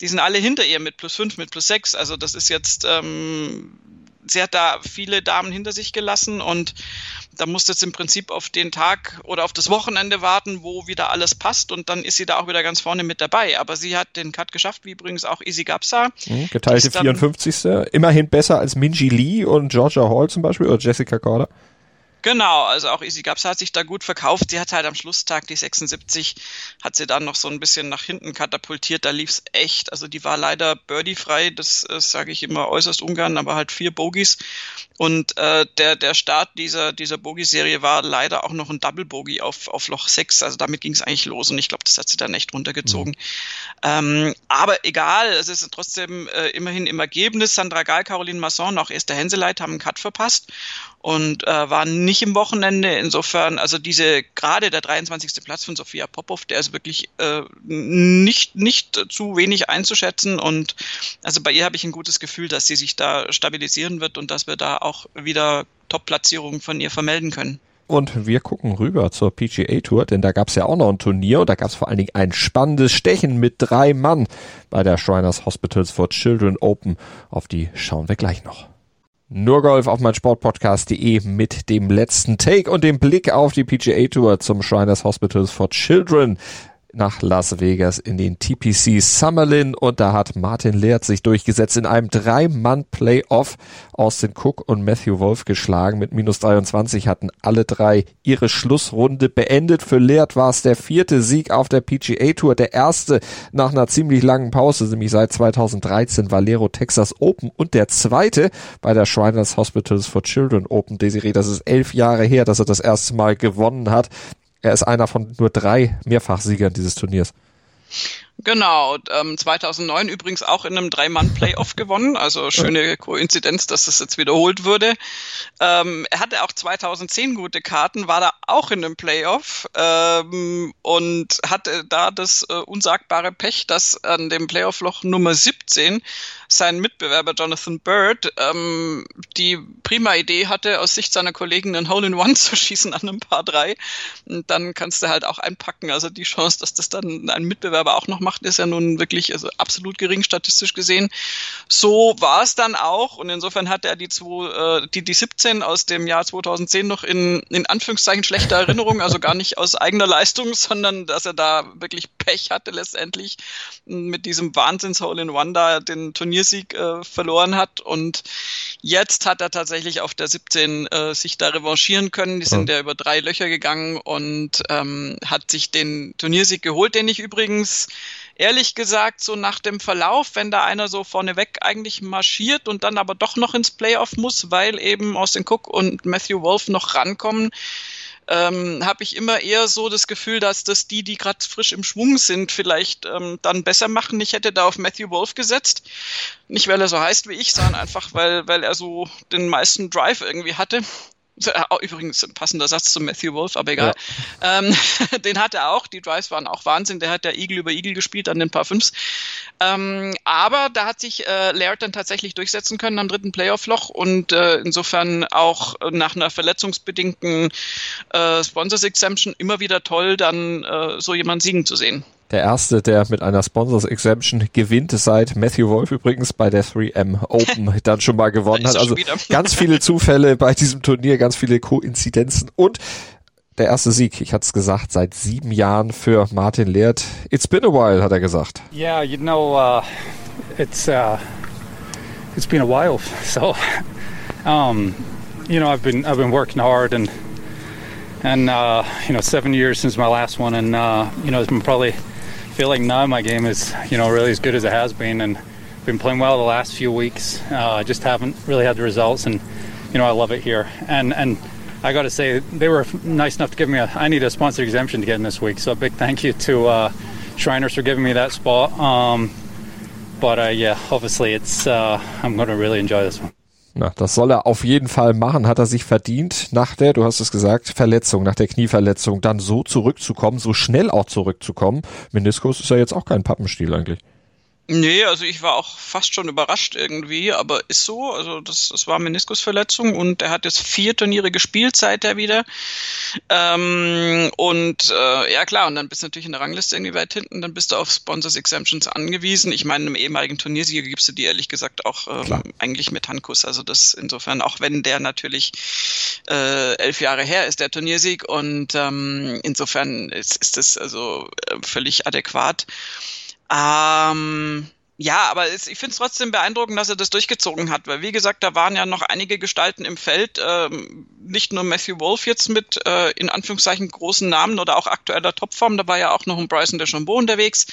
die sind alle hinter ihr mit plus fünf, mit plus sechs. Also das ist jetzt, ähm, sie hat da viele Damen hinter sich gelassen und da musste jetzt im Prinzip auf den Tag oder auf das Wochenende warten, wo wieder alles passt und dann ist sie da auch wieder ganz vorne mit dabei. Aber sie hat den Cut geschafft, wie übrigens auch Easy Gapsa. Mhm, geteilte 54. Immerhin besser als Minji Lee und Georgia Hall zum Beispiel oder Jessica Corder. Genau, also auch Easy Gaps hat sich da gut verkauft. Sie hat halt am Schlusstag die 76, hat sie dann noch so ein bisschen nach hinten katapultiert. Da lief's echt. Also die war leider birdie-frei, das, das sage ich immer äußerst ungern, aber halt vier Bogies. Und äh, der, der Start dieser, dieser Bogie-Serie war leider auch noch ein Double-Bogey auf, auf Loch 6. Also damit ging es eigentlich los und ich glaube, das hat sie dann echt runtergezogen. Mhm. Ähm, aber egal, es ist trotzdem äh, immerhin im Ergebnis. Sandra Gall, Caroline Masson, auch Esther Henseleit haben einen Cut verpasst und äh, waren nicht im Wochenende. Insofern, also diese, gerade der 23. Platz von Sophia Popov, der ist wirklich äh, nicht, nicht zu wenig einzuschätzen. Und also bei ihr habe ich ein gutes Gefühl, dass sie sich da stabilisieren wird und dass wir da auch wieder Top-Platzierungen von ihr vermelden können. Und wir gucken rüber zur PGA Tour, denn da gab es ja auch noch ein Turnier und da gab es vor allen Dingen ein spannendes Stechen mit drei Mann bei der Shriners Hospitals for Children Open. Auf die schauen wir gleich noch. Nur Golf auf mein Sportpodcast.de mit dem letzten Take und dem Blick auf die PGA Tour zum Shriners Hospitals for Children. Nach Las Vegas in den TPC Summerlin und da hat Martin Leert sich durchgesetzt in einem Drei-Mann-Playoff. Austin Cook und Matthew Wolf geschlagen. Mit minus 23 hatten alle drei ihre Schlussrunde beendet. Für Leert war es der vierte Sieg auf der PGA Tour, der erste nach einer ziemlich langen Pause, nämlich seit 2013 Valero Texas Open und der zweite bei der Shriners Hospitals for Children Open. Desiree, das ist elf Jahre her, dass er das erste Mal gewonnen hat. Er ist einer von nur drei Mehrfachsiegern dieses Turniers. Genau, ähm, 2009 übrigens auch in einem Drei-Mann-Playoff gewonnen, also schöne Koinzidenz, dass das jetzt wiederholt wurde. Ähm, er hatte auch 2010 gute Karten, war da auch in einem Playoff ähm, und hatte da das äh, unsagbare Pech, dass an dem Playoff-Loch Nummer 17 sein Mitbewerber Jonathan Bird ähm, die prima Idee hatte, aus Sicht seiner Kollegen einen Hole-in-One zu schießen an einem Paar 3. Und dann kannst du halt auch einpacken, also die Chance, dass das dann ein Mitbewerber auch noch macht, ist ja nun wirklich also absolut gering statistisch gesehen. So war es dann auch und insofern hat er die, zwei, äh, die, die 17 aus dem Jahr 2010 noch in, in Anführungszeichen schlechter Erinnerung, also gar nicht aus eigener Leistung, sondern dass er da wirklich Pech hatte letztendlich mit diesem Wahnsinns-Hole-in-One da den Turniersieg äh, verloren hat und jetzt hat er tatsächlich auf der 17 äh, sich da revanchieren können. Die sind ja über drei Löcher gegangen und ähm, hat sich den Turniersieg geholt, den ich übrigens ehrlich gesagt, so nach dem Verlauf, wenn da einer so vorneweg eigentlich marschiert und dann aber doch noch ins Playoff muss, weil eben Austin Cook und Matthew Wolf noch rankommen, ähm, habe ich immer eher so das Gefühl, dass das die, die gerade frisch im Schwung sind, vielleicht ähm, dann besser machen. Ich hätte da auf Matthew Wolf gesetzt. Nicht, weil er so heißt wie ich, sondern einfach, weil, weil er so den meisten Drive irgendwie hatte. Übrigens ein passender Satz zu Matthew Wolf, aber egal. Ja. Ähm, [LAUGHS] den hat er auch. Die Drives waren auch Wahnsinn. Der hat ja Eagle über Eagle gespielt an den paar Fünfs. Ähm, aber da hat sich äh, Laird dann tatsächlich durchsetzen können am dritten Playoff-Loch und äh, insofern auch nach einer verletzungsbedingten äh, Sponsors Exemption immer wieder toll, dann äh, so jemanden siegen zu sehen. Der erste, der mit einer Sponsors Exemption gewinnt, seit Matthew Wolf übrigens bei der 3M Open [LAUGHS] dann schon mal gewonnen hat. Also [LAUGHS] ganz viele Zufälle bei diesem Turnier, ganz viele Koinzidenzen und der erste Sieg, ich hatte es gesagt, seit sieben Jahren für Martin Leert. It's been a while, hat er gesagt. Yeah, you know, uh, it's uh, it's been a while. [LAUGHS] So, um, you know, I've been I've been working hard and and uh, you know, seven years since my last one, and uh, you know, it's been probably feel like now my game is you know really as good as it has been, and been playing well the last few weeks. Uh, just haven't really had the results, and you know I love it here. And and I got to say they were nice enough to give me a. I need a sponsor exemption to get in this week, so a big thank you to uh, Shriners for giving me that spot. Um, but uh, yeah, obviously it's uh, I'm going to really enjoy this one. Na, das soll er auf jeden Fall machen, hat er sich verdient, nach der, du hast es gesagt, Verletzung, nach der Knieverletzung, dann so zurückzukommen, so schnell auch zurückzukommen. Meniskus ist ja jetzt auch kein Pappenstiel eigentlich. Nee, also ich war auch fast schon überrascht irgendwie, aber ist so. Also das, das war Meniskusverletzung und er hat jetzt vier Turniere gespielt seit er wieder. Ähm, und äh, ja klar, und dann bist du natürlich in der Rangliste irgendwie weit hinten, dann bist du auf Sponsors Exemptions angewiesen. Ich meine, einem ehemaligen Turniersieger gibst du die ehrlich gesagt auch ähm, eigentlich mit Handkuss. Also das insofern, auch wenn der natürlich äh, elf Jahre her ist, der Turniersieg, und ähm, insofern ist, ist das also äh, völlig adäquat. Ähm, ja, aber es, ich finde es trotzdem beeindruckend, dass er das durchgezogen hat, weil wie gesagt, da waren ja noch einige Gestalten im Feld, ähm, nicht nur Matthew Wolf jetzt mit äh, in Anführungszeichen großen Namen oder auch aktueller Topform, da war ja auch noch ein Bryson DeChambeau unterwegs.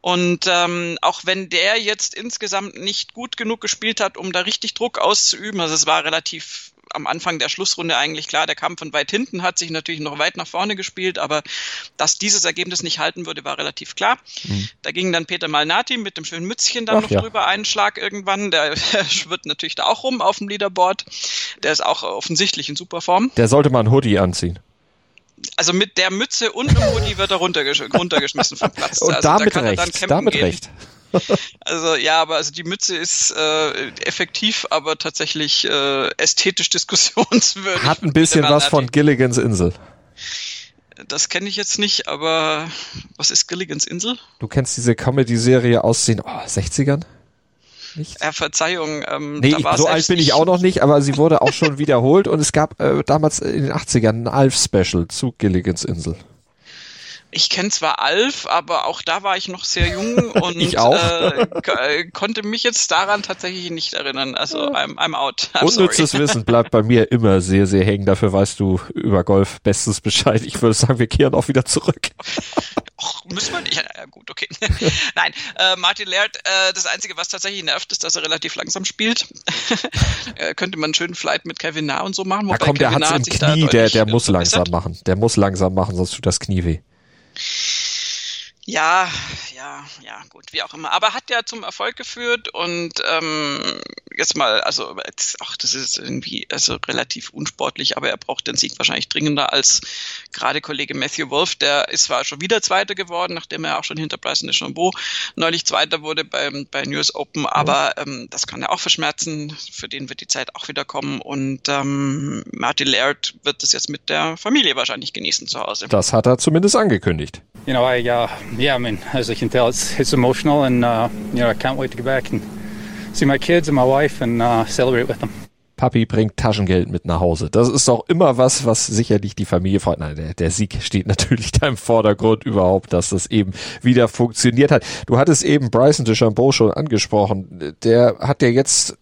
Und ähm, auch wenn der jetzt insgesamt nicht gut genug gespielt hat, um da richtig Druck auszuüben, also es war relativ am Anfang der Schlussrunde eigentlich klar, der kam von weit hinten, hat sich natürlich noch weit nach vorne gespielt, aber dass dieses Ergebnis nicht halten würde, war relativ klar. Mhm. Da ging dann Peter Malnati mit dem schönen Mützchen dann Ach, noch ja. drüber einen Schlag irgendwann. Der [LAUGHS] schwirrt natürlich da auch rum auf dem Leaderboard. Der ist auch offensichtlich in super Form. Der sollte mal ein Hoodie anziehen also mit der Mütze und dem Hoodie wird er runtergesch runtergeschmissen vom Platz. [LAUGHS] Und also damit da recht, damit gehen. recht. [LAUGHS] Also ja, aber also die Mütze ist äh, effektiv, aber tatsächlich äh, ästhetisch [LAUGHS] diskussionswürdig. Hat ein bisschen was von Gilligans Insel. Das kenne ich jetzt nicht, aber was ist Gilligans Insel? Du kennst diese Comedy-Serie aus den oh, 60ern? Nicht? Ja, Verzeihung. Ähm, nee, so alt bin ich auch noch nicht, aber sie wurde auch schon [LAUGHS] wiederholt und es gab äh, damals in den 80ern ein Alf-Special zu Gilligans Insel. Ich kenne zwar Alf, aber auch da war ich noch sehr jung [LAUGHS] und. Äh, äh, konnte mich jetzt daran tatsächlich nicht erinnern. Also I'm, I'm out. [LAUGHS] I'm Unnützes sorry. Wissen bleibt bei mir immer sehr, sehr hängen. Dafür weißt du über Golf bestens Bescheid. Ich würde sagen, wir kehren auch wieder zurück. Och, müssen wir nicht. Ja, gut, okay. [LAUGHS] Nein, äh, Martin Laird, äh, das Einzige, was tatsächlich nervt, ist, dass er relativ langsam spielt. äh, könnte man einen schönen Flight mit Kevin Na und so machen. Na komm, der hat's im Knie, der, der muss langsam machen. Der muss langsam machen, sonst tut das Knie weh. Ja, ja, ja, gut, wie auch immer. Aber hat ja zum Erfolg geführt und ähm, jetzt mal, also jetzt, ach, das ist irgendwie also relativ unsportlich, aber er braucht den Sieg wahrscheinlich dringender als gerade Kollege Matthew Wolf. Der ist zwar schon wieder Zweiter geworden, nachdem er auch schon hinter Bryson DeChambeau neulich Zweiter wurde beim bei News Open, aber ähm, das kann er auch verschmerzen. Für den wird die Zeit auch wieder kommen und ähm, Martin Laird wird das jetzt mit der Familie wahrscheinlich genießen zu Hause. Das hat er zumindest angekündigt. You know, I uh, yeah, I mean, as you can tell, it's it's emotional, and uh, you know, I can't wait to get back and see my kids and my wife and uh, celebrate with them. Papi bringt Taschengeld mit nach Hause. Das ist doch immer was, was sicherlich die Familie freut. Nein, der, der Sieg steht [LAUGHS] natürlich da im Vordergrund überhaupt, dass das eben wieder funktioniert hat. Du hattest eben Bryson DeChambeau schon angesprochen. Der hat ja jetzt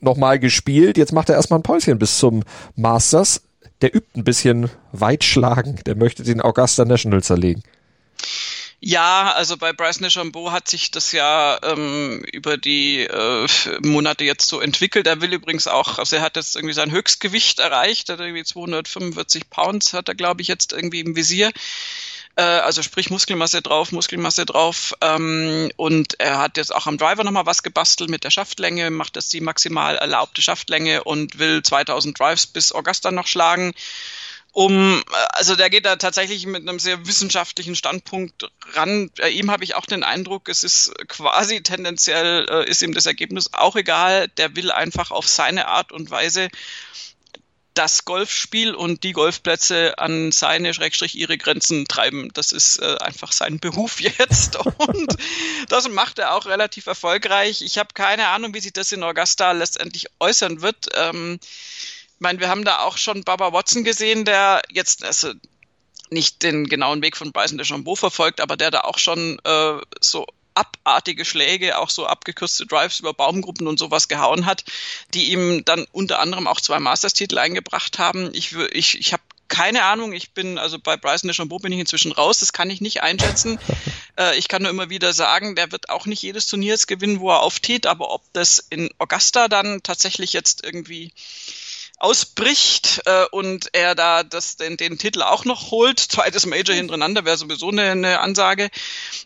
nochmal gespielt. Jetzt macht er erstmal ein Päuschen bis zum Masters. Der übt ein bisschen weit schlagen. Der möchte den Augusta National zerlegen. Ja, also bei Bryce DeChambeau hat sich das ja ähm, über die äh, Monate jetzt so entwickelt. Er will übrigens auch, also er hat jetzt irgendwie sein Höchstgewicht erreicht, hat irgendwie 245 Pounds hat er, glaube ich, jetzt irgendwie im Visier. Äh, also sprich Muskelmasse drauf, Muskelmasse drauf. Ähm, und er hat jetzt auch am Driver nochmal was gebastelt mit der Schaftlänge, macht das die maximal erlaubte Schaftlänge und will 2000 Drives bis Augusta noch schlagen um, also der geht da tatsächlich mit einem sehr wissenschaftlichen Standpunkt ran. Bei ihm habe ich auch den Eindruck, es ist quasi tendenziell, äh, ist ihm das Ergebnis auch egal. Der will einfach auf seine Art und Weise das Golfspiel und die Golfplätze an seine, Schrägstrich, ihre Grenzen treiben. Das ist äh, einfach sein Beruf [LAUGHS] jetzt und das macht er auch relativ erfolgreich. Ich habe keine Ahnung, wie sich das in Augusta letztendlich äußern wird. Ähm, ich meine, wir haben da auch schon Baba Watson gesehen, der jetzt also nicht den genauen Weg von Bryson DeChambeau verfolgt, aber der da auch schon äh, so abartige Schläge, auch so abgekürzte Drives über Baumgruppen und sowas gehauen hat, die ihm dann unter anderem auch zwei Masters-Titel eingebracht haben. Ich, ich, ich habe keine Ahnung, ich bin, also bei Bryson DeChambeau bin ich inzwischen raus, das kann ich nicht einschätzen. [LAUGHS] äh, ich kann nur immer wieder sagen, der wird auch nicht jedes Turnier jetzt gewinnen, wo er auftritt, aber ob das in Augusta dann tatsächlich jetzt irgendwie ausbricht äh, und er da das, den, den Titel auch noch holt, zweites Major hintereinander, wäre sowieso eine, eine Ansage,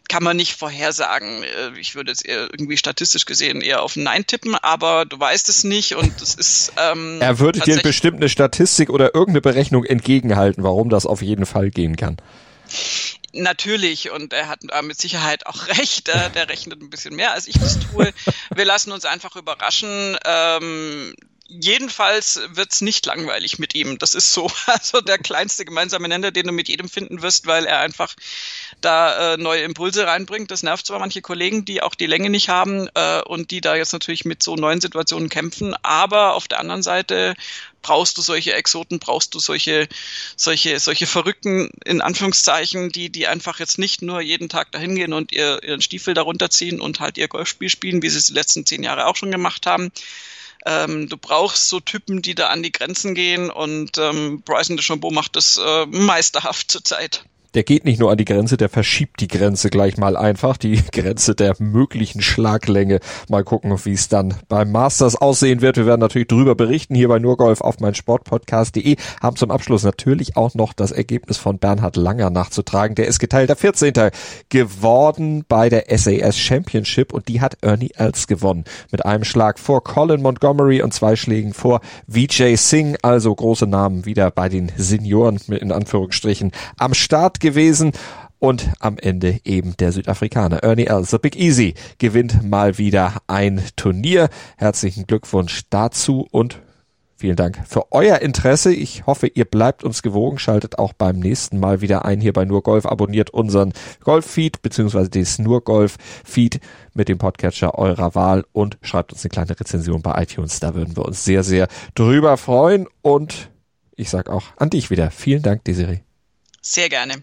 kann man nicht vorhersagen. Äh, ich würde jetzt eher irgendwie statistisch gesehen eher auf Nein tippen, aber du weißt es nicht und es ist ähm, Er würde dir bestimmt eine Statistik oder irgendeine Berechnung entgegenhalten, warum das auf jeden Fall gehen kann. Natürlich, und er hat mit Sicherheit auch [LAUGHS] recht, äh, der rechnet ein bisschen mehr, als ich das tue. Wir lassen uns einfach überraschen. Ähm, jedenfalls wird's nicht langweilig mit ihm. Das ist so, [LAUGHS] also der kleinste gemeinsame Nenner, den du mit jedem finden wirst, weil er einfach da äh, neue Impulse reinbringt. Das nervt zwar manche Kollegen, die auch die Länge nicht haben äh, und die da jetzt natürlich mit so neuen Situationen kämpfen, aber auf der anderen Seite brauchst du solche Exoten, brauchst du solche, solche, solche Verrückten, in Anführungszeichen, die, die einfach jetzt nicht nur jeden Tag dahin gehen und ihr, ihren Stiefel darunter ziehen und halt ihr Golfspiel spielen, wie sie es die letzten zehn Jahre auch schon gemacht haben. Ähm, du brauchst so Typen, die da an die Grenzen gehen und ähm, Bryson DeChambeau macht das äh, meisterhaft zurzeit der geht nicht nur an die Grenze, der verschiebt die Grenze gleich mal einfach, die [LAUGHS] Grenze der möglichen Schlaglänge. Mal gucken, wie es dann beim Masters aussehen wird. Wir werden natürlich drüber berichten hier bei Nurgolf auf mein Sportpodcast.de. Haben zum Abschluss natürlich auch noch das Ergebnis von Bernhard Langer nachzutragen. Der ist geteilter 14. geworden bei der SAS Championship und die hat Ernie Els gewonnen. Mit einem Schlag vor Colin Montgomery und zwei Schlägen vor Vijay Singh. Also große Namen wieder bei den Senioren in Anführungsstrichen am Start gewesen. Und am Ende eben der Südafrikaner Ernie Els. The Big Easy gewinnt mal wieder ein Turnier. Herzlichen Glückwunsch dazu und Vielen Dank für euer Interesse. Ich hoffe, ihr bleibt uns gewogen, schaltet auch beim nächsten Mal wieder ein hier bei Nur Golf, abonniert unseren Golf-Feed beziehungsweise das Nur Golf-Feed mit dem Podcatcher eurer Wahl und schreibt uns eine kleine Rezension bei iTunes. Da würden wir uns sehr, sehr drüber freuen. Und ich sag auch an dich wieder. Vielen Dank, Desiree. Sehr gerne.